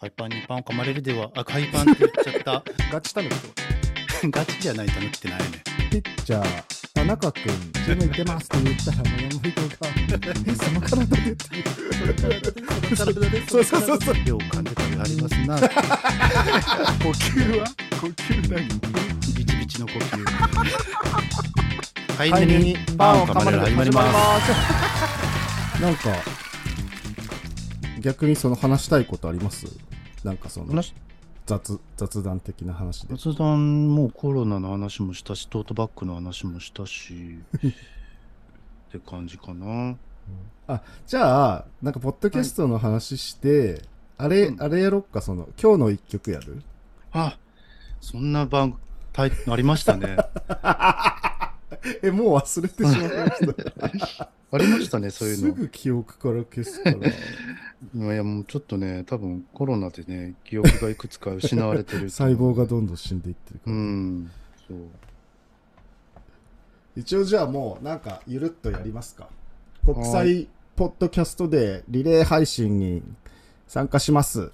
海パンにパンを噛まれるでは、あ、海パンって言っちゃった。ガチタヌキってこ ガチじゃないと抜きてないね。とピッチャー、田中君、ジム行ってますって言ったら、もう山本が、え、その体でっていう。そうそうそう。そう。よう噛んでたりありますな。呼吸は呼吸何ビチビチの呼吸。飼い犬にパンを噛まれる始まります。す。なんか、逆にその話したいことありますなんかその話雑雑談的な話で。雑談もうコロナの話もしたし、トートバッグの話もしたし、って感じかな。あ、じゃあ、なんか、ポッドキャストの話して、あれ、うんあれやろっか、その、今日の一曲やる？あ、そんな番、ありましたね。え、もう忘れてしまいました。ありましたね、そういうの。すぐ記憶から消すから。いや、もうちょっとね、多分コロナでね、記憶がいくつか失われてる。細胞がどんどん死んでいってるかうら。ん。そう。一応じゃあもう、なんか、ゆるっとやりますか。国際ポッドキャストでリレー配信に参加します。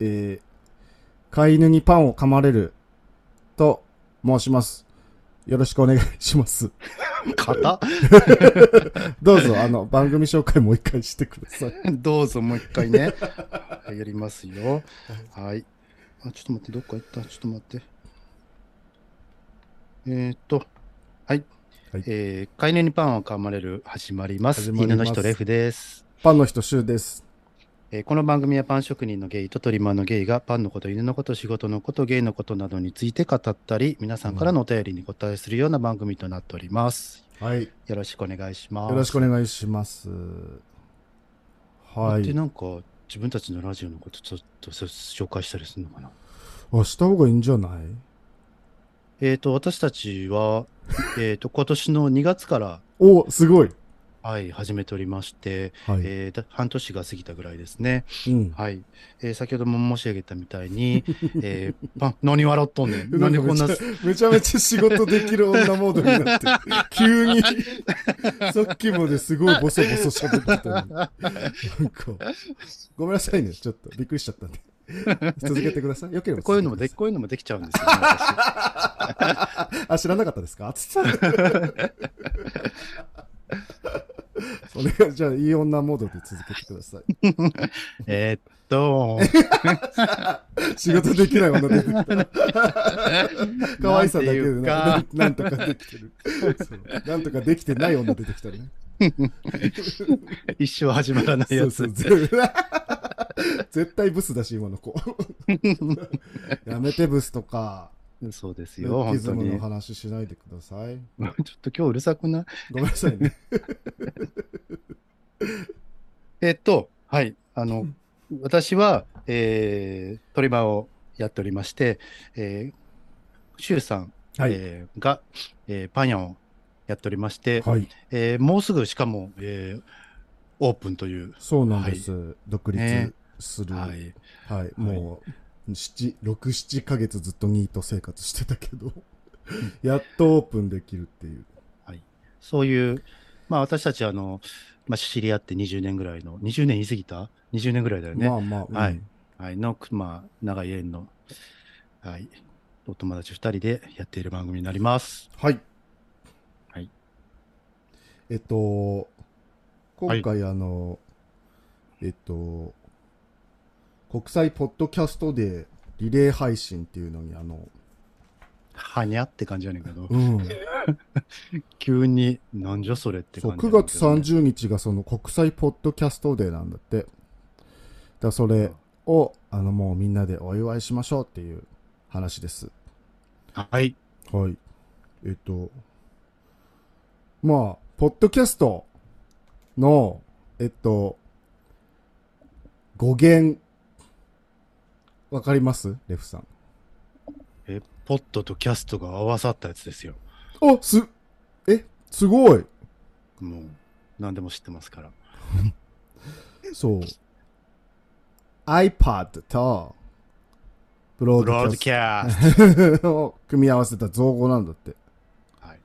えー、飼い犬にパンを噛まれると申します。よろしくお願いします。型 どうぞ、あの、番組紹介もう一回してください。どうぞもう一回ね。はいやりますよ。はい。あ、ちょっと待って、どっか行った？ちょっと待って。えー、っと、はい。はいえー、飼い犬にパンを噛まれる始まります。ます犬の人レフです。パンの人、シュウです。えーこの番組はパン職人のゲイとトリマーのゲイがパンのこと、犬のこと、仕事のこと、ゲイのことなどについて語ったり、皆さんからのお便りに答えするような番組となっております。はい。よよろしくお願いします。ろしくお願いします。はい。で、なんか、自分たちのラジオのことちょっとそ紹介したりするのかな？あ、した方がいいんじゃない？えっ、と、私たちは、えっと、今年の2月から、お、すごい。はい、始めておりまして、はい。えーだ半年が過ぎたぐらいですね。うん。はい。えー先ほども申し上げたみたいに、えー、パン、何笑っとんねん。ななんんでこんなめちゃめちゃ仕事できる女モードになってる。急に、さっきまですごいボソボソ喋ってたのに。なんか、ごめんなさいね。ちょっとびっくりしちゃったんで。続けてください。よければこういうのもで、続こういうのもできちゃうんですよ、ね、あ、知らなかったですか？それが、じゃあ、いい女モードで続けてください。えーっと、仕事できない女出てきた。可愛さだけでななんとかできてる。なんとかできてない女出てきたね。一生始まらないやつ。そうそうぜ絶対ブスだし、今の子。やめてブスとか、そうですルよ、本当ッキズムのに。話しないでください。ちょっと今日うるさくない？ごめんなさいね。えっと、はい。あの、私は、えー、トリマーをやっておりまして、えー、シュウさん、はい。えーが、えーパン屋をやっておりまして、はい。えーもうすぐしかも、えーオープンという、そうなんです。独立する。ははい。い。もう、七6、7ヶ月ずっとニート生活してたけど、やっとオープンできるっていう。そういう、まあ私たちあの、まあ知り合って20年ぐらいの、20年言い過ぎた ?20 年ぐらいだよね。まあまあ、うんはいはい、の、まあ、長い縁の、はい、お友達2人でやっている番組になります。はい。はい。えっと、今回、あの、えっと、国際ポッドキャストでリレー配信っていうのに、あの、はにゃって感じやねんけど、うん、急に、なんじゃそれって9感じやねんけ月どね、30日がその国際ポッドキャストデーなんだって。だそれを、あの、もうみんなでお祝いしましょうっていう話です。はい。はい。えっと、まあ、ポッドキャストの、えっと、語源、わかります？レフさん。え、ポットとキャストが合わさったやつですよ。あ、す、え、すごい。もう、何でも知ってますから。そう。iPad と、ブローブロードドキキャャススト を組み合わせた造語なんだって。ト。はい。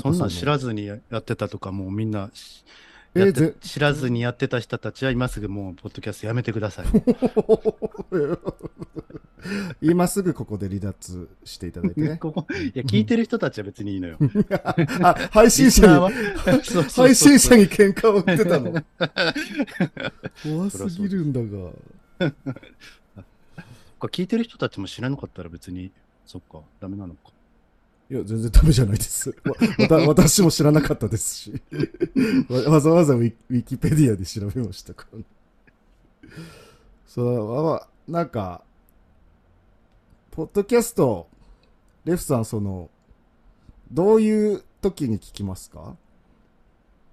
そんなん知ずらずにやってたとか、もうみんなしやってえぜ知らずにやってた人たちは今すぐもう、ポッドキャストやめてください。今すぐここで離脱していただいてね。ここいや、聞いてる人たちは別にいいのよ。あ、配信者に、配信者に喧嘩を売ってたの。怖すぎるんだが。これ聞いてる人たちも知らなかったら別に、そっか、ダメなのか。いや、全然ダメじゃないです。わわた私も知らなかったですし。わわざわざウィキペディアで調べましたから、ね。そう、まあ、なんか、ポッドキャスト、レフさん、その、どういう時に聞きますか？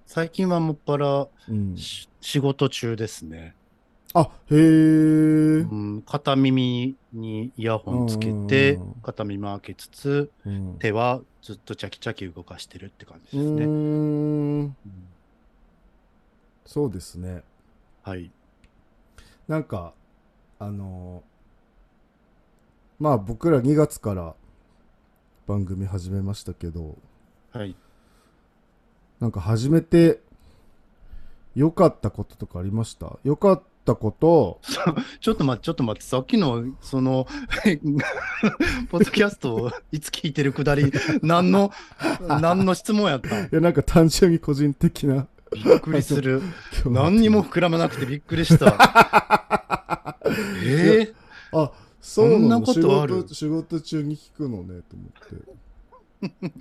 最近はもっぱらうん。し仕事中ですね。あ、へえう。ん、片耳にイヤホンつけてうん、片耳開けつつ、うん手はずっとチャキチャキ動かしてるって感じうですね。うんそうですね。はい。なんか、あのまあ僕ら2月から番組始めましたけど、はい。なんか始めて良かったこととかありました？良かったこと、ちょっと待って、ちょっと待って、さっきの、その、ポッドキャストをいつ聞いてるくだり、何の、何の質問やったん？いやなんか単純に個人的な。びっくりする。何にも膨らまなくてびっくりした。ええあ、そうなんなことある？仕事仕事中に聞くのね、と思って。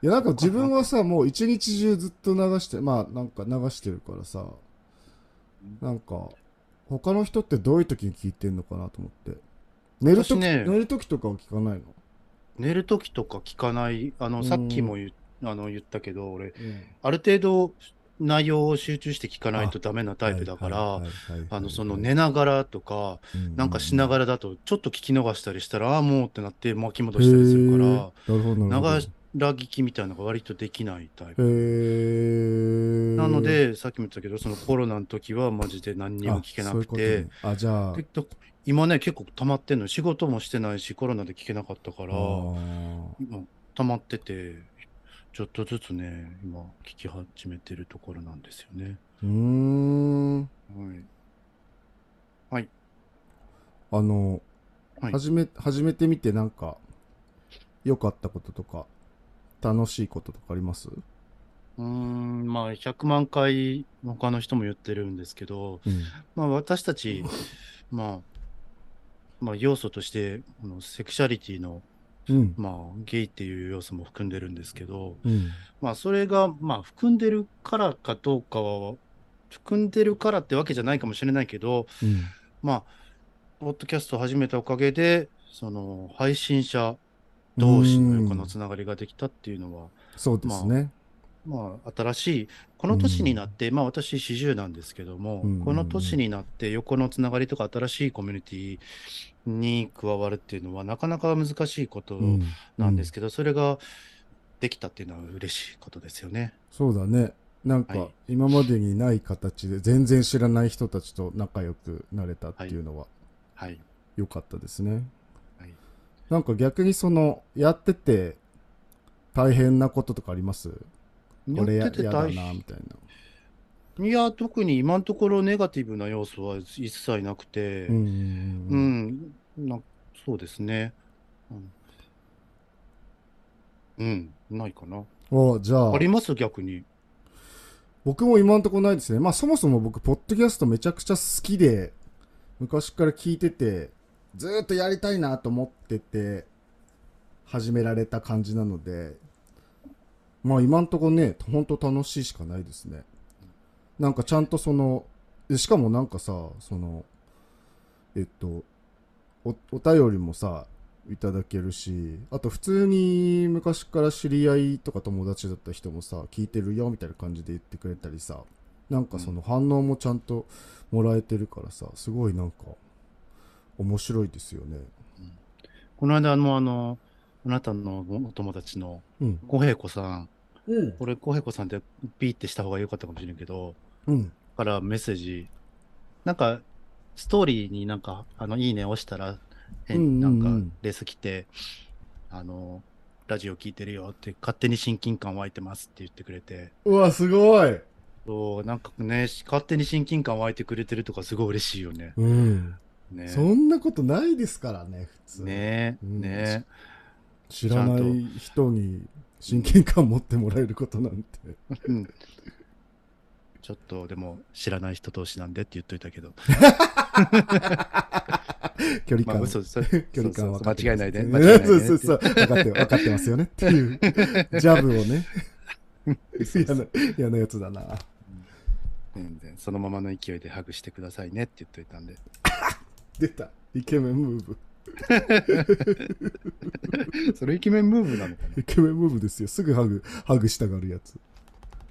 いやなんか自分はさ、もう一日中ずっと流して、まあなんか流してるからさ、なんか、他の人ってどういう時に聞いてんのかなと思って。寝るとき、私ね。寝る時とかは聞かないの？寝るときとか聞かない、あの、うん。さっきも言,、あの言ったけど、俺、ある程度内容を集中して聞かないとダメなタイプだから、あの、その寝ながらとか、なんかしならがらだと、ちょっと聞き逃したりしたら、ああ、もうってなって巻き戻したりするから、なるほど、なるほど。長ら聞きみたいなのが割とできないタイへプ。ーなの、で、さっきも言ったけど、そのコロナの時はマジで何にも聞けなくて、あ、じゃあ、今ね、結構溜まってんの。仕事もしてないし、コロナで聞けなかったから、今溜まってて、ちょっとずつね、今聞き始めてるところなんですよね。うーん。はい。あの、はい始め、始めてみてなんか、良かったこととか、楽しいこととかあります？うーん、まあ、100万回他の人も言ってるんですけど、うん。まあ、私たち、まあ、まあ、要素として、このセクシャリティの、うん。まあ、ゲイっていう要素も含んでるんですけど、うん。まあ、それが、まあ、含んでるからかどうかは、含んでるからってわけじゃないかもしれないけど、うん。まあ、ポッドキャストを始めたおかげで、その、配信者同士の横のつながりができたっていうのは、そうですね。まあ、新しい、この年になって、まあ私40なんですけども、うんこの年になって横のつながりとか新しいコミュニティに加わるっていうのはなかなか難しいことうんなんですけど、それができたっていうのは嬉しいことですよね。そうだね。なんか、はい今までにない形で全然知らない人たちと仲良くなれたっていうのははい。良かったですね。はいなんか逆にその、やってて大変なこととかあります？これややっててやだ大なみたいな。いや、特に今のところネガティブな要素は一切なくて、うんうんなそうですね。うん、うん、ないかな。おじゃああります？逆に。僕も今んとこないですね。まあそもそも僕、ポッドキャストめちゃくちゃ好きで、昔から聞いてて、ずっとやりたいなと思ってて、始められた感じなので、まあ今んとこね、ほんと楽しいしかないですね。なんかちゃんとその、しかもなんかさ、その、えっと、お、お便りもさ、いただけるし、あと普通に昔から知り合いとか友達だった人もさ、聞いてるよみたいな感じで言ってくれたりさ、なんかその反応もちゃんともらえてるからさ、すごいなんか、面白いですよね。この間、あの、あの、あなたのお友達のうん。小平子さん、うん。これ小平子さんってピーってした方が良かったかもしれんけど、うん。からメッセージ、なんか、ストーリーになんか、あの、いいね押したら、変、うんうんうんなんか、レース来て、あの、ラジオ聞いてるよって、勝手に親近感湧いてますって言ってくれて、うわ、すごいそう、なんかね、勝手に親近感湧いてくれてるとかすごい嬉しいよね。うん。ね。そんなことないですからね、普通。ねうん。ね。知らない人に親近感持ってもらえることなんて。うん。ちょっとでも知らない人同士なんでって言っといたけど、距離感、まあ 距離感そうそう分かって間違いないで、ます間違いないでそうそうそう。分かって、分かってますよねっていう、ジャブをね。嫌なやつだな。全然そのままの勢いでハグしてくださいねって言っといたんで、出た。イケメンムーブ。それイケメンムーブなのかな？イケメンムーブですよ。すぐハグ、ハグしたがるやつ。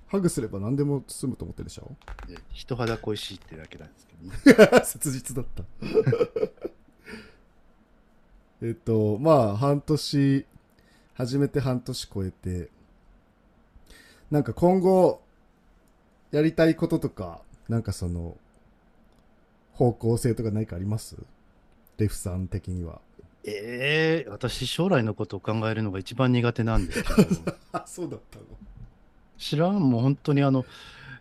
ハグすれば何でも済むと思ってるでしょ？いや人肌恋しいってだけなんですけどね。切実だった。えっと、まあ、半年、始めて半年超えて、なんか今後、やりたいこととか、なんかその、方向性とか何かあります？レフさん的には。ええ私将来のことを考えるのが一番苦手なんですけど、あ、そうだったの知らん、もう本当にあの、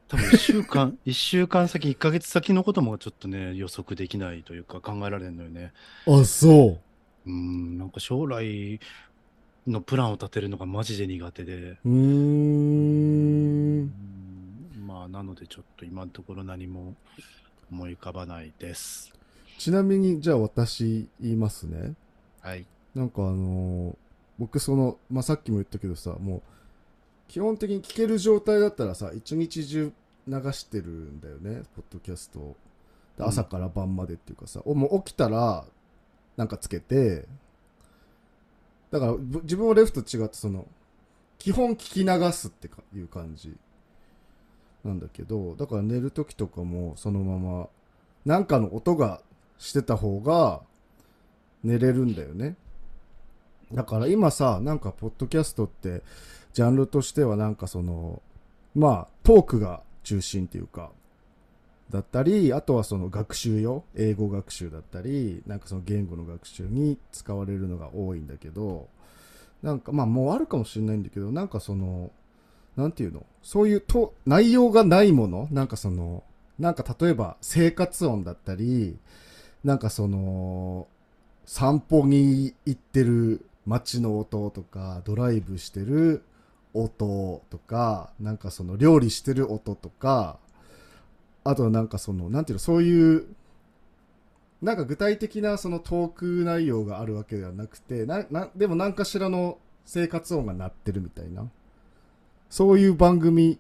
多分1週間、一週間先、1ヶ月先のこともちょっとね、予測できないというか考えられるのよね。あ、そう。うん、なんか将来のプランを立てるのがマジで苦手で、うーん。うんまあ、なのでちょっと今のところ何も思い浮かばないです。ちなみに、じゃあ私言いますね。はい。なんかあのー僕その、まあ、さっきも言ったけどさ、もう、基本的に聞ける状態だったらさ、一日中流してるんだよね、ポッドキャスト朝から晩までっていうかさ、おもう起きたら、なんかつけて、だからぶ自分はレフと違ってその、基本聞き流すってかいう感じなんだけど、だから寝るときとかもそのまま、なんかの音がしてた方が寝れるんだよね。だから今さ、なんかポッドキャストって、ジャンルとしてはなんかその、まあ、トークが中心っていうか、だったり、あとはその学習よ、英語学習だったり、なんかその言語の学習に使われるのが多いんだけど、なんかまあもうあるかもしれないんだけど、なんかその、なんていうの？そういうと内容がないもの？なんかその、なんか例えば生活音だったり、なんかその、散歩に行ってる街の音とか、ドライブしてる音とか、なんかその料理してる音とか、あとなんかその、なんていうの、そういう、なんか具体的なそのトーク内容があるわけではなくて、な、な、でも何かしらの生活音が鳴ってるみたいな。そういう番組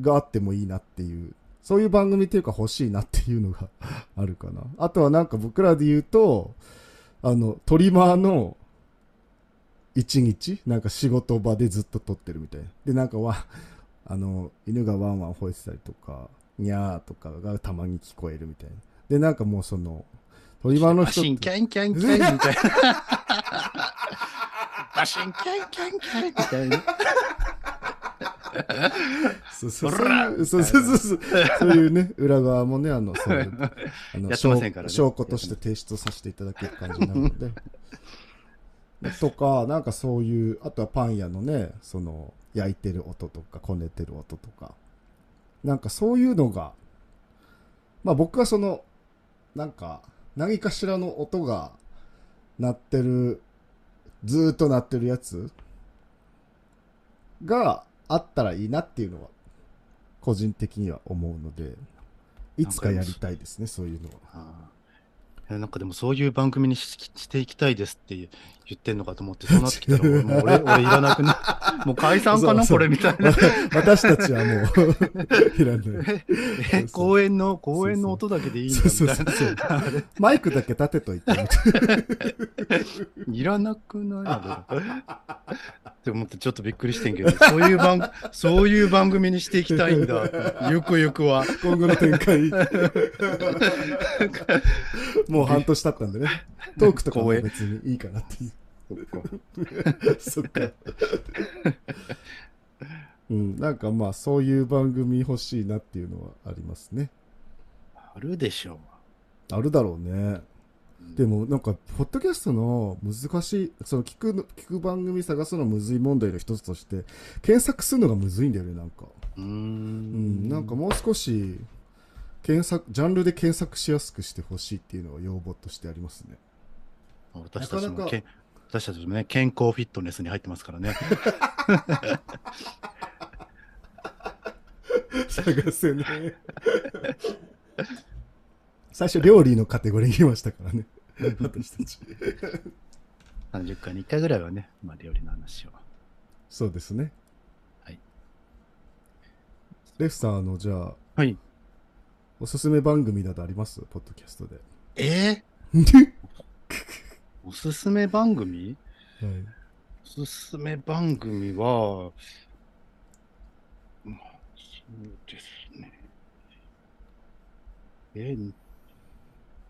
があってもいいなっていう、そういう番組っていうか欲しいなっていうのがあるかな。あとはなんか僕らで言うと、あの、トリマーの一日、なんか仕事場でずっと撮ってるみたいな。で、なんかわ、あの、犬がワンワン吠えてたりとか、にゃーとかがたまに聞こえるみたいな。で、なんかもうその、トリマーの人バシンキャンキャンキャンみたいな。バシンキャンキャンキャンみたいな。そうそうそうそういうね、裏側もね、あの、そう あのね。証拠として提出させていただける感じなので。とか、なんかそういう、あとはパン屋のね、その、焼いてる音とか、こねてる音とか、なんかそういうのが、まあ僕はその、なんか、何かしらの音が鳴ってる、ずーっと鳴ってるやつがあったらいいなっていうのは、個人的には思うので、いつかやりたいですね、そういうのは。なんかでもそういう番組にししていきたいですって言ってんのかと思って、そうなってきたら俺もう俺俺いらなくな もう解散かな？これみたいな。私たちはもう、いらない。え、公園の、公園の音だけでいいんだそうみたいそうそうな。そう。マイクだけ立てといて。いらなくない？あれって思ってちょっとびっくりしてんけど、そういう番、そういう番組にしていきたいんだ。ゆくゆくは。今後の展開。もう半年経ったんでね。トークとかも別にいいかなっていう。そっか。うん、なんかまあそういう番組欲しいなっていうのはありますね。あるでしょあるだろうね。でもなんかポッドキャストの難しいその聞くの聞く番組探すのむずい問題の一つとして検索するのがむずいんだよねなんかうーうんん。なんかもう少し検索ジャンルで検索しやすくしてほしいっていうのは要望としてありますね私たちなかなか私たちもね、健康フィットネスに入ってますからね。探せね。最初料理のカテゴリーにいましたからね。私たち。30回に1回ぐらいはね、まあ、料理の話を。そうですね。はい。レフさんあのじゃあはい。おすすめ番組などあります？ポッドキャストで。え おすすめ番組？はいおすすめ番組は、まあ、そうですね。え、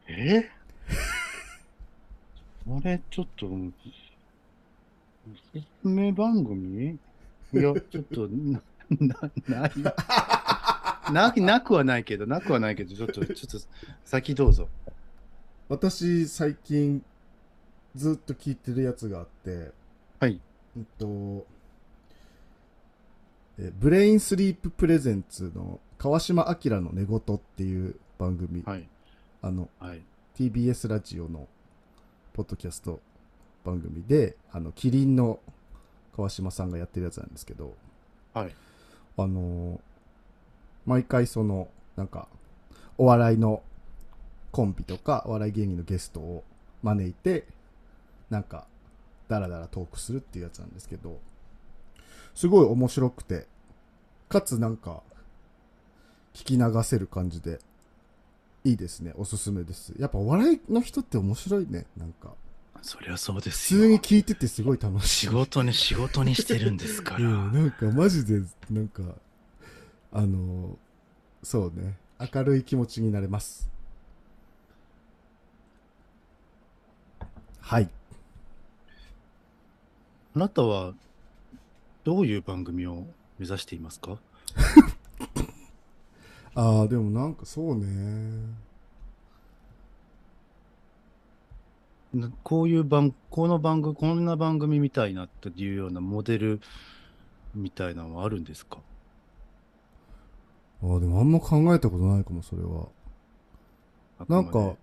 え？これちょっと、おすすめ番組？いや、ちょっと、な、な、ない。な、なくはないけど、なくはないけど、ちょっと、ちょっと、先どうぞ。私最近ずっと聞いてるやつがあってはい。うんとえブレインスリープ presents の川島明の寝言っていう番組、はい。あのはい。TBS ラジオのポッドキャスト番組であのキリンの川島さんがやってるやつなんですけどはい。あのー毎回そのなんかお笑いのコンビとかお笑い芸人のゲストを招いてなんかダラダラトークするっていうやつなんですけどすごい面白くてかつなんか聞き流せる感じでいいですね。おすすめです。やっぱお笑いの人って面白いね。なんか。そりゃそうで普すよ。通に聞いててすごい楽しい。仕事に仕事にしてるんですから。うん、なんかマジでなんかあのそうね。明るい気持ちになれます。はいあなたはどういう番組を目指していますか？ああでもなんかそうね。なこういう番、この番組、こんな番組みたいなっていうようなモデルみたいなのはあるんですか？ああでもあんま考えたことないかもそれは。なんか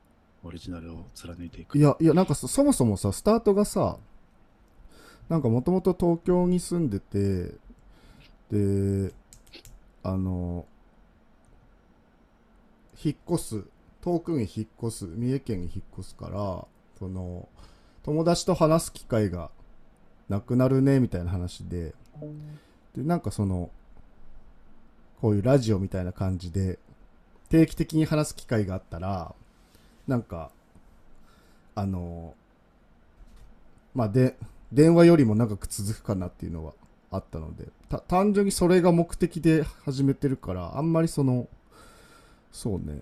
オリジナルを貫いていく。いやいやなんかそそもそもさスタートがさなんかもともと東京に住んでてであの引っ越す遠くに引っ越す三重県に引っ越すからその友達と話す機会がなくなるねみたいな話ででなんかそのこういうラジオみたいな感じで定期的に話す機会があったらなんかあのまあで電話よりも長く続くかなっていうのはあったのでた単純にそれが目的で始めてるからあんまりそのそうね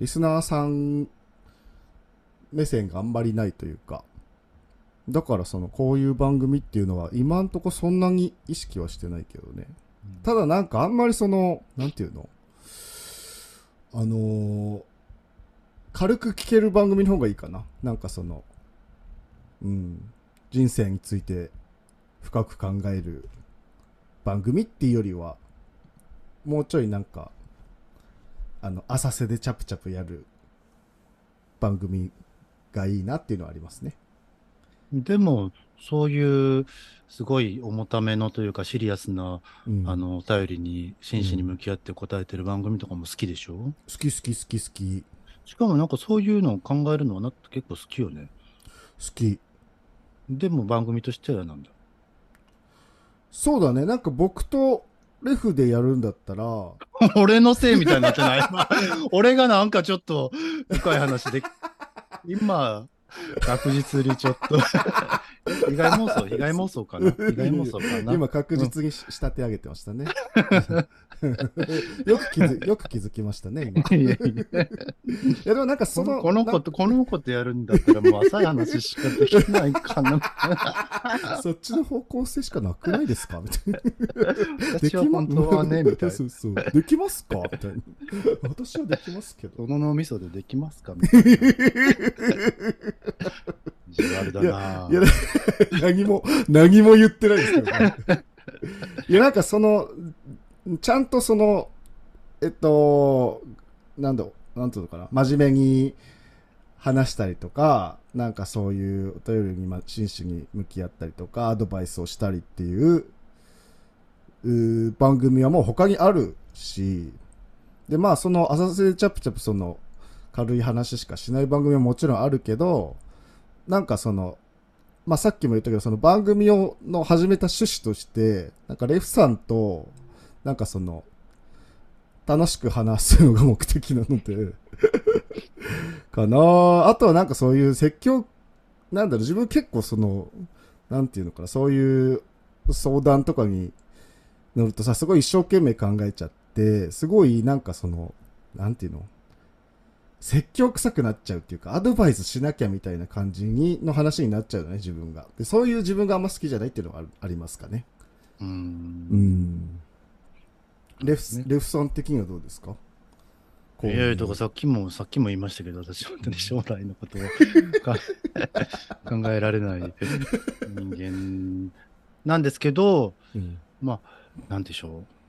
リスナーさん目線があんまりないというかだからそのこういう番組っていうのは今んとこそんなに意識はしてないけどね。うん。ただなんかあんまりそのなんていうのあのー軽く聞ける番組の方がいいかな。なんかそのうん人生について深く考える番組っていうよりはもうちょいなんかあの浅瀬でチャプチャプやる番組がいいなっていうのはありますね。でも、そういうすごい重ためのというかシリアスな、うん。あのお便りに真摯に向き合って答えてる番組とかも好きでしょ、好き好き好き好き。しかもなんかそういうのを考えるのはなって結構好きよね。好きでも番組としてはなんだ？そうだね。なんか僕とレフでやるんだったら。俺のせいみたいになってない？今 俺がなんかちょっと深い話で、今、確実にちょっと 被害妄想、被害妄想かな？被害妄想かな？今確実にし仕立て上げてましたね。よく気づよく気づきましたね、今。いいやいやや、でもなんかそこの、のこの子と、この子とやるんだったら、もう浅い話しかできないかな。なそっちの方向性しかなくないですか？みたいな。私は本当はね、みたいな。そうそう。できますか？みたいな。私はできますけど。その脳みそでできますか？みたいな。意地悪だないや、何も、何も言ってないですけどね。いや、なんかその、ちゃんとその、えっと、なんだろう、なんていうのかな、真面目に話したりとか、なんかそういうお便りに真摯に向き合ったりとか、アドバイスをしたりっていう、う番組はもう他にあるし、で、まあその浅瀬チャプチャプその軽い話しかしない番組はもちろんあるけど、なんかその、まあ、さっきも言ったけど、その番組を、の始めた趣旨として、なんかレフさんと、なんかその、楽しく話すのが目的なので、かな。ああとはなんかそういう説教、なんだろう、自分結構その、なんていうのかな、そういう相談とかに乗るとさ、すごい一生懸命考えちゃって、すごいなんかその、なんていうの説教臭くなっちゃうっていうか、アドバイスしなきゃみたいな感じに、の話になっちゃうのね、自分が。で、そういう自分があんま好きじゃないっていうのがありますかね。う。うんん。レフ、ねレフさん的にはどうですか？いやいや、だからさっきも、さっきも言いましたけど、私、本当に将来のことをか 考えられない人間なんですけど、うん。まあ、なんでしょう。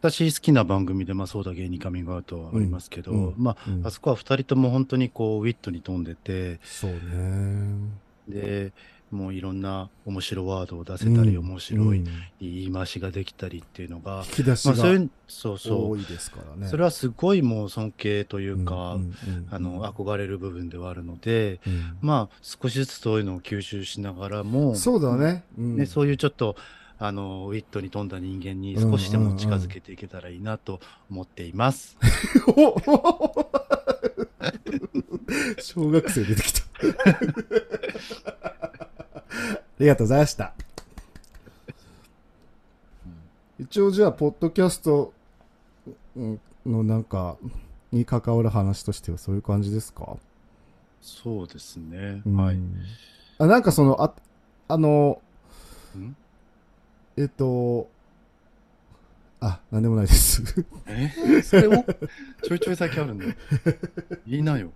私好きな番組で、まあそうだ芸人カミングアウトはありますけど、うんうんまあ、うんあそこは二人とも本当にこう、ウィットに富んでて、そうね。で、もういろんな面白ワードを出せたり、うん面白いうん言い回しができたりっていうのが、引き出しまあ、そういがう、そうそう、多いですからね。それはすごいもう尊敬というか、あの、憧れる部分ではあるので、うんまあ、少しずつそういうのを吸収しながらも、そうだね。うんね、そういうちょっと、あの、ウィットに富んだ人間に少しでも近づけていけたらいいなと思っています。お 小学生出てきた。ありがとうございました。一応じゃあ、ポッドキャストうんのなんか、に関わる話としてはそういう感じですか？そうですね。うんはい。あ、なんかその、あ、あの、ん？えっと、あ、なんでもないです。え？それを？ちょいちょい先あるんだよ。いいなよ。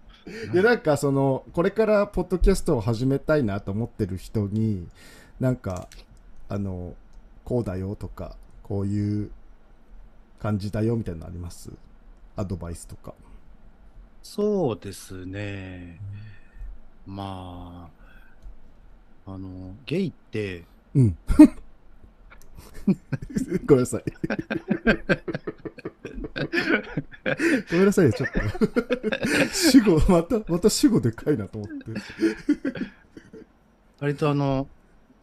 いやなんかそのこれからポッドキャストを始めたいなと思ってる人になんかあのこうだよとかこういう感じだよみたいなのあります？アドバイスとかそうですね。まあ、あの、ゲイって、うん ごめんなさい。ごめんなさいねちょっと。主語またまた主語でかいなと思って。割とあの、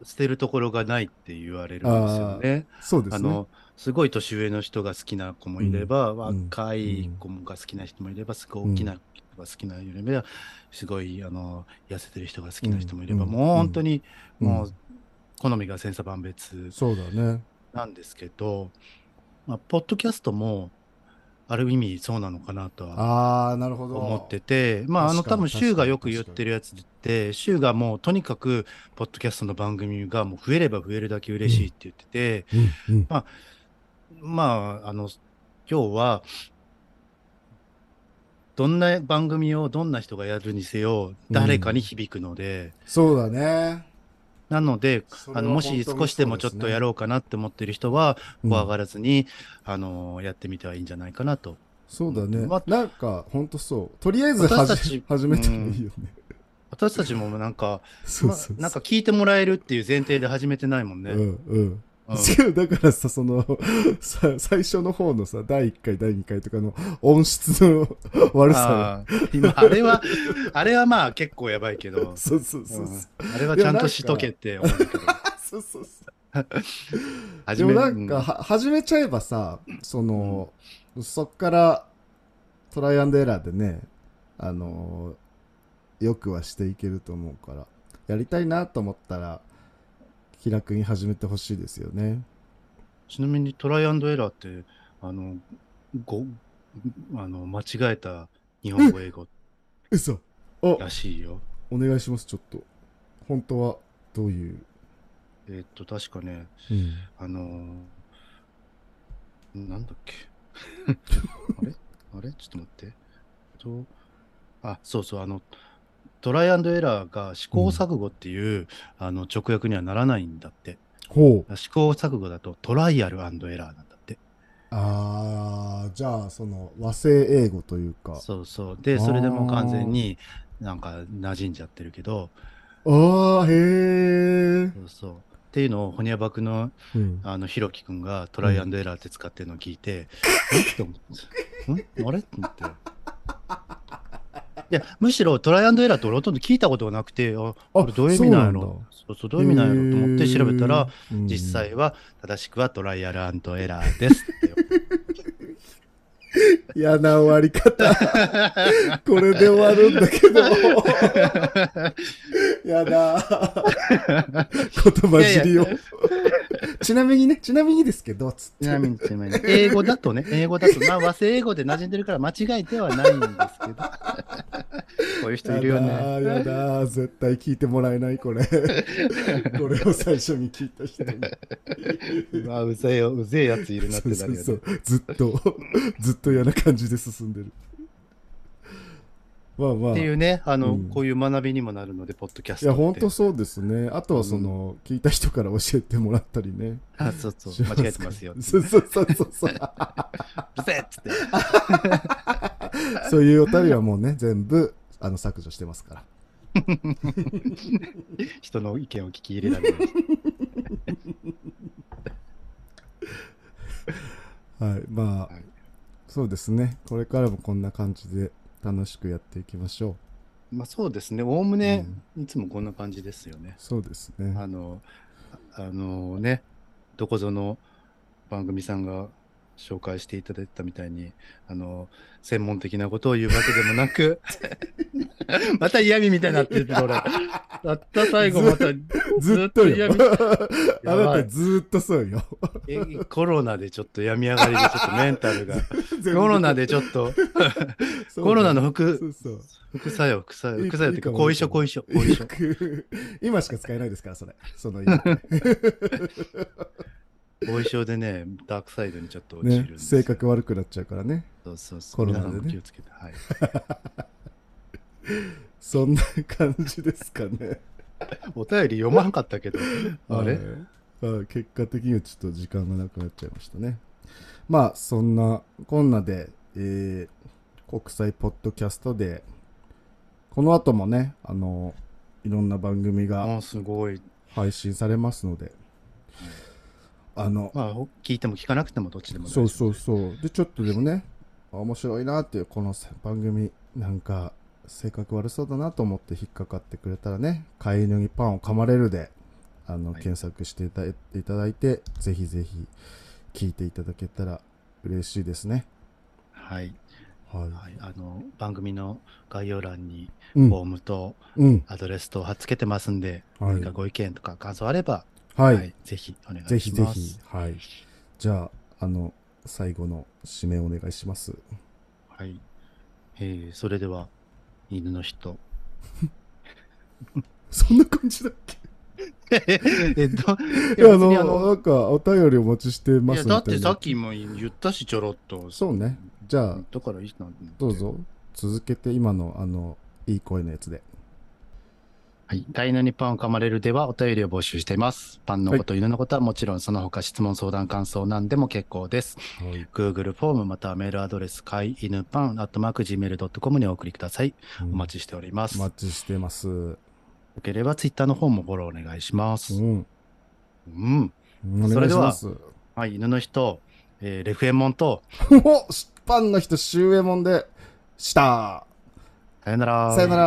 捨てるところがないって言われるんですよね。そうですね。あの、すごい年上の人が好きな子もいれば、うん。若い子が好きな人もいれば、すごい大きな人が好きな人もいれば、すごいあの痩せてる人が好きな人もいれば、うん。もう本当に、うん。もう好みが千差万別そうだね。なんですけど、まあ、ポッドキャストもある意味そうなのかなとはああなるほど。思ってて、まあ、あの、多分、シュウがよく言ってるやつって、シュウがもうとにかく、ポッドキャストの番組がもう増えれば増えるだけ嬉しいって言ってて、うんうん。まあ、あの、今日は、どんな番組をどんな人がやるにせよ、誰かに響くので、そうだねなので、あの、もし少しでもちょっとやろうかなって思ってる人は、うん怖がらずに、あの、やってみてはいいんじゃないかなと。そうだね。まあなんか、ほんとそう。とりあえず 始めてもいいよね。私たちもなんか、そうそうそう。まなんか聞いてもらえるっていう前提で始めてないもんね。うんうん。うん違う、だからさ、その、さ、最初の方のさ、第1回、第2回とかの音質の悪さ今、あれは、あれはまあ結構やばいけどが。、そうそうそうそう。うんあれはちゃんとしとけって思うけど。そうそうそう。でもなんか、始めちゃえばさ、その、そっから、トライアンドエラーでね、あの、よくはしていけると思うから。やりたいなと思ったら、気楽に始めてほしいですよね。ちなみにトライアンドエラーって、あの、ご、あの、間違えた日本語英語嘘お、らしいよ。お願いします、ちょっと。本当はどういう？えーっと、確かね、うん。あのーなんだっけ あれ？あれ？ちょっと待って。と、あ、そうそう、あの、トライアンドエラーが試行錯誤っていう、あの直訳にはならないんだって。ほう。試行錯誤だとトライアルエラーなんだって。あー、じゃあ、その和製英語というか。そうそう。で、それでもう完全になんか馴染んじゃってるけど、あー、へー。そうそう。っていうのを、ホニャバクのうん。あの、ひろきくんがトライアンドエラーって使ってるのを聞いて、んって思って、ん？あれ？って思って。いや、むしろトライアンドエラーって俺ほとんど聞いたことがなくて、あ、これどういう意味なんやろ？そうそう、どういう意味なんやろと思って調べたら、、実際は正しくはトライアルエラーですって。嫌な終わり方。これで終わるんだけど。やだ。言葉尻をいやい。ちなみにね、ちなみにですけど、つって。ちなみに、ちなみに、英語だとね、英語だと、まあ和製英語で馴染んでるから間違えてはないんですけど。こういう人いるよやだね。やだ絶対聞いてもらえない、これ。これを最初に聞いた人に。うわ、うぜえよ、うぜえやついるなってそうなるよね。そうそう。ずっと、ずっと嫌な感じで進んでる。まあまあ。っていうね、あの、うんこういう学びにもなるので、ポッドキャストいや、って。本当そうですね。あとはその、聞いた人から教えてもらったりね。あ、そうそう、間違えてますよ。うそうそうそうそうそう。るせえっつって。そういうお便りはもうね、全部、あの、削除してますから。人の意見を聞き入れられない。はい。まあ、はいそうですね。これからもこんな感じで楽しくやっていきましょまあそうですね、おおむね、いつもこんな感じですよねう。。そうですね。あの、あのね、どこぞの番組さんが紹介していただいたみたいに、あの、専門的なことを言うわけでもなく、また嫌味みたいになってる俺。たった最後また、ずっとよ。嫌味。あなたずっとそうよ。えコロナでちょっと病み上がりでちょっとメンタルが、コロナでちょっと、コロナのそ副。副作用、副作用、副作用っていうか、後遺症、後遺症、後遺症。今しか使えないですから、それ。その今後遺症でね、ダークサイドにちょっと落ちるんね、ですよ性格悪くなっちゃうからね。そうそうそう。コロナでね気をつけて。はい。そんな感じですかね。お便り読まんかったけど、あれ、はいはい結果的にはちょっと時間がなくなっちゃいましたね。まあ、そんなこんなで、えー国際ポッドキャストで、この後もね、あの、いろんな番組があすごい。配信されますので、あの、まあ、聞いても聞かなくてもどっちでもそうそうそう。で、ちょっとでもね、あ面白いなっていう、この番組、なんか、性格悪そうだなと思って引っかかってくれたらね、飼い犬にパンを噛まれるで、あの、はい検索していただいただいて、ぜひぜひ聞いていただけたら嬉しいですね。はい。はい。はい。あの、番組の概要欄に、うんフォームとうん。アドレスと貼っつけてますんで、はい何かご意見とか感想あれば、はい。ぜひお願いします。ぜひぜひ。はい。じゃあ、あの、最後の締めお願いします。はい。えー、それでは、犬の人。そんな感じだっけ？えっと、いや、あの、なんか、お便りお待ちしていやますいな。だってさっきも言ったし、ちょろっと。そうね。じゃあ、だからいいな。どう。ぞ続けて今のあのいい声のやつではい。飼い犬にパンを噛まれるではお便りを募集しています。パンのこと、犬のことはもちろん、その他質問、相談、感想何でも結構です。はい Google フォームまたはメールアドレス、飼い犬パン、アットマーク Gmail.com にお送りください。お待ちしております。お待ちしてますうよければ Twitter の方もフォローお願いします。んうん。お願いしますはい。犬の人、えーレフエモンと、おパンの人シュウエモンでしたさよなら。さよなら